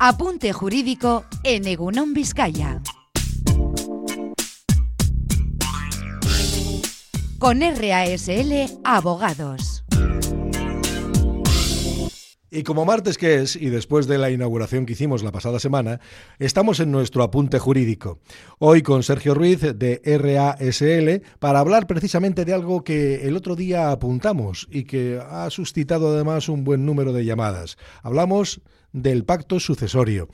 Apunte jurídico en Egunon Vizcaya. Con RASL Abogados. Y como martes que es, y después de la inauguración que hicimos la pasada semana, estamos en nuestro apunte jurídico. Hoy con Sergio Ruiz de RASL para hablar precisamente de algo que el otro día apuntamos y que ha suscitado además un buen número de llamadas. Hablamos del pacto sucesorio.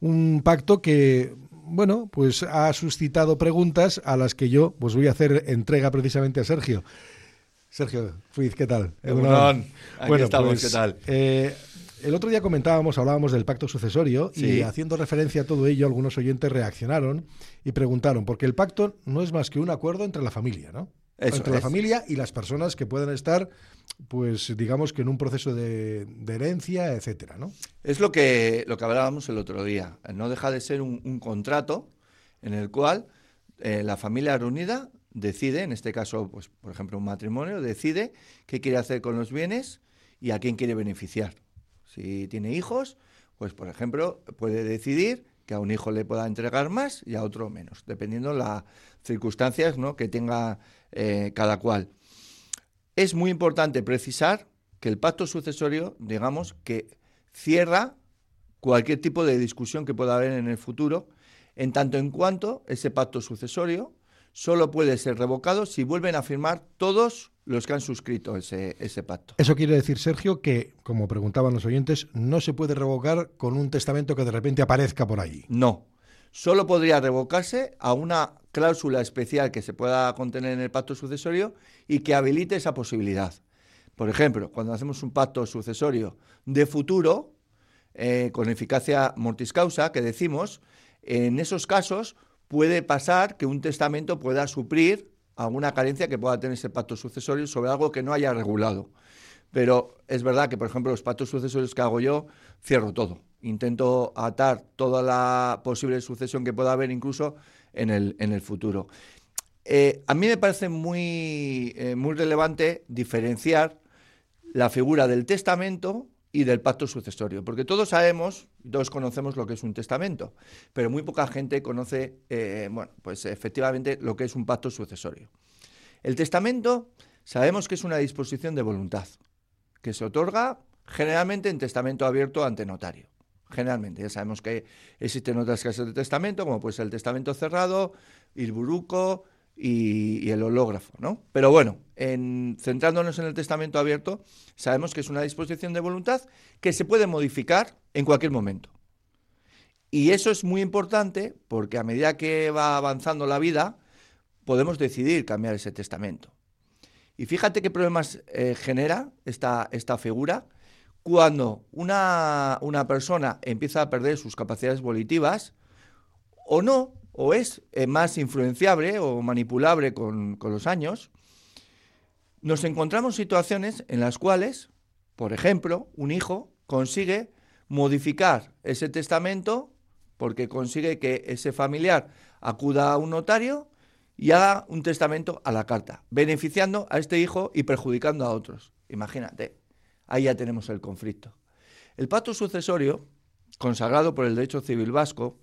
Un pacto que bueno, pues ha suscitado preguntas a las que yo pues voy a hacer entrega precisamente a Sergio. Sergio Ruiz, ¿qué tal? bueno, estamos, pues, ¿qué tal? Eh, el otro día comentábamos, hablábamos del pacto sucesorio y haciendo referencia a todo ello, algunos oyentes reaccionaron y preguntaron, porque el pacto no es más que un acuerdo entre la familia, ¿no? entre la familia y las personas que puedan estar, pues digamos que en un proceso de, herencia, etcétera, ¿no? Es lo que, lo que hablábamos el otro día. No deja de ser un, contrato en el cual eh, la familia reunida decide, en este caso, pues, por ejemplo, un matrimonio, decide qué quiere hacer con los bienes y a quién quiere beneficiar. Si tiene hijos, pues, por ejemplo, puede decidir que a un hijo le pueda entregar más y a otro menos, dependiendo las circunstancias ¿no? que tenga eh, cada cual. Es muy importante precisar que el pacto sucesorio, digamos, que cierra cualquier tipo de discusión que pueda haber en el futuro, en tanto en cuanto ese pacto sucesorio solo puede ser revocado si vuelven a firmar todos los que han suscrito ese, ese, pacto. Eso quiere decir, Sergio, que, como preguntaban los oyentes, no se puede revocar con un testamento que de repente aparezca por ahí. No, solo podría revocarse a una cláusula especial que se pueda contener en el pacto sucesorio y que habilite esa posibilidad. Por ejemplo, cuando hacemos un pacto sucesorio de futuro, eh, con eficacia mortis causa, que decimos, en esos casos puede pasar que un testamento pueda suplir alguna carencia que pueda tener ese pacto sucesorio sobre algo que no haya regulado. Pero es verdad que, por ejemplo, los pactos sucesorios que hago yo, cierro todo. Intento atar toda la posible sucesión que pueda haber incluso en el, en el futuro. Eh, a mí me parece muy, eh, muy relevante diferenciar la figura del testamento y del pacto sucesorio, porque todos sabemos, todos conocemos lo que es un testamento, pero muy poca gente conoce, eh, bueno, pues efectivamente lo que es un pacto sucesorio. El testamento sabemos que es una disposición de voluntad, que se otorga generalmente en testamento abierto ante notario. Generalmente, ya sabemos que existen otras clases de testamento, como puede ser el testamento cerrado, el buruco, y, el hológrafo, ¿no? Pero bueno, en, centrándonos en el testamento abierto, sabemos que es una disposición de voluntad que se puede modificar en cualquier momento. Y eso es muy importante porque a medida que va avanzando la vida, podemos decidir cambiar ese testamento. Y fíjate qué problemas eh, genera esta, esta figura cuando una, una persona empieza a perder sus capacidades volitivas o no, o es eh, más influenciable o manipulable con, los años, nos encontramos situaciones en las cuales, por ejemplo, un hijo consigue modificar ese testamento porque consigue que ese familiar acuda a un notario y haga un testamento a la carta, beneficiando a este hijo y perjudicando a otros. Imagínate, ahí ya tenemos el conflicto. El pacto sucesorio, consagrado por el derecho civil vasco,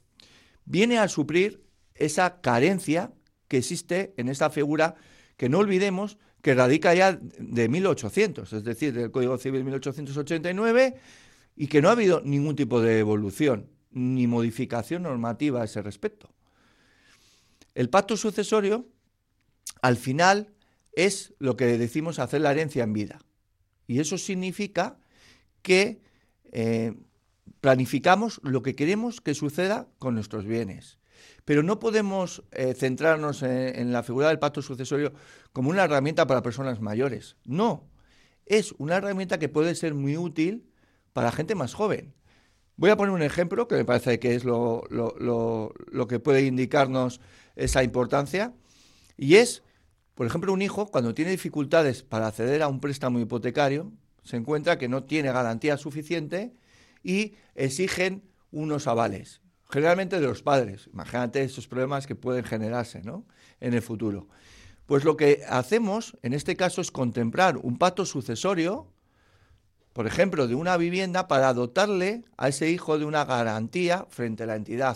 viene a suplir esa carencia que existe en esta figura que no olvidemos que radica ya de 1800, es decir, del Código Civil 1889, y que no ha habido ningún tipo de evolución ni modificación normativa a ese respecto. El pacto sucesorio, al final, es lo que decimos hacer la herencia en vida. Y eso significa que eh, planificamos lo que queremos que suceda con nuestros bienes. Pero no podemos eh, centrarnos en, la figura del pacto sucesorio como una herramienta para personas mayores. No, es una herramienta que puede ser muy útil para gente más joven. Voy a poner un ejemplo que me parece que es lo, lo que puede indicarnos esa importancia. Y es, por ejemplo, un hijo cuando tiene dificultades para acceder a un préstamo hipotecario, se encuentra que no tiene garantía suficiente y exigen unos avales generalmente de los padres. Imagínate esos problemas que pueden generarse ¿no? en el futuro. Pues lo que hacemos en este caso es contemplar un pacto sucesorio por ejemplo, de una vivienda para dotarle a ese hijo de una garantía frente a la entidad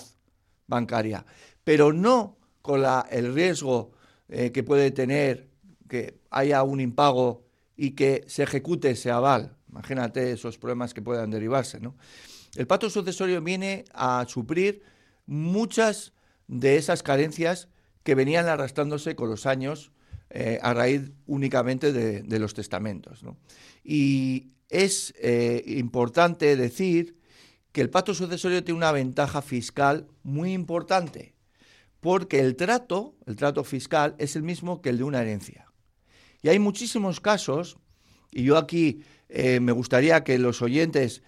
bancaria, pero no con la, el riesgo eh, que puede tener que haya un impago y que se ejecute ese aval. Imagínate esos problemas que puedan derivarse. ¿no? El pacto sucesorio viene a suplir muchas de esas carencias que venían arrastrándose con los años eh, a raíz únicamente de, los testamentos. Y es eh, importante decir que el pacto sucesorio tiene una ventaja fiscal muy importante, porque el trato, el trato fiscal, es el mismo que el de una herencia. Y hay muchísimos casos, y yo aquí eh, me gustaría que los oyentes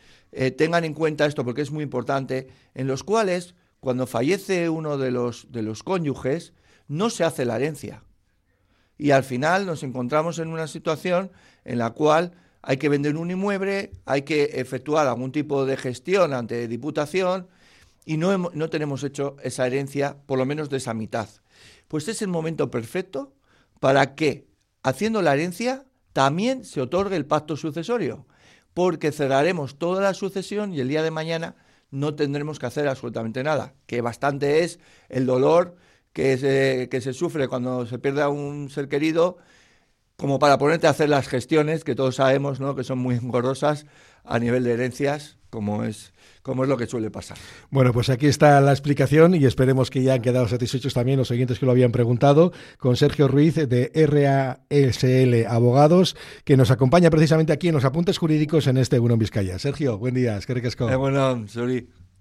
tengan en cuenta esto porque es muy importante, en los cuales cuando fallece uno de los, de los cónyuges, no se hace la herencia y al final nos encontramos en una situación en la cual hay que vender un inmueble, hay que efectuar algún tipo de gestión ante Diputación y no, no tenemos hecho esa herencia, por lo menos de esa mitad. Pues es el momento perfecto para que, haciendo la herencia, también se otorgue el pacto sucesorio, porque cerraremos toda la sucesión y el día de mañana no tendremos que hacer absolutamente nada, que bastante es el dolor que se, que se sufre cuando se pierde a un ser querido, como para ponerte a hacer las gestiones que todos sabemos ¿no? que son muy engorrosas a nivel de herencias, como es, como es lo que suele pasar. Bueno, pues aquí está la explicación y esperemos que ya han quedado satisfechos también los oyentes que lo habían preguntado con Sergio Ruiz de RASL Abogados, que nos acompaña precisamente aquí en los apuntes jurídicos en este Uno Vizcaya. Sergio, buen día, es que eh, bueno, sorry.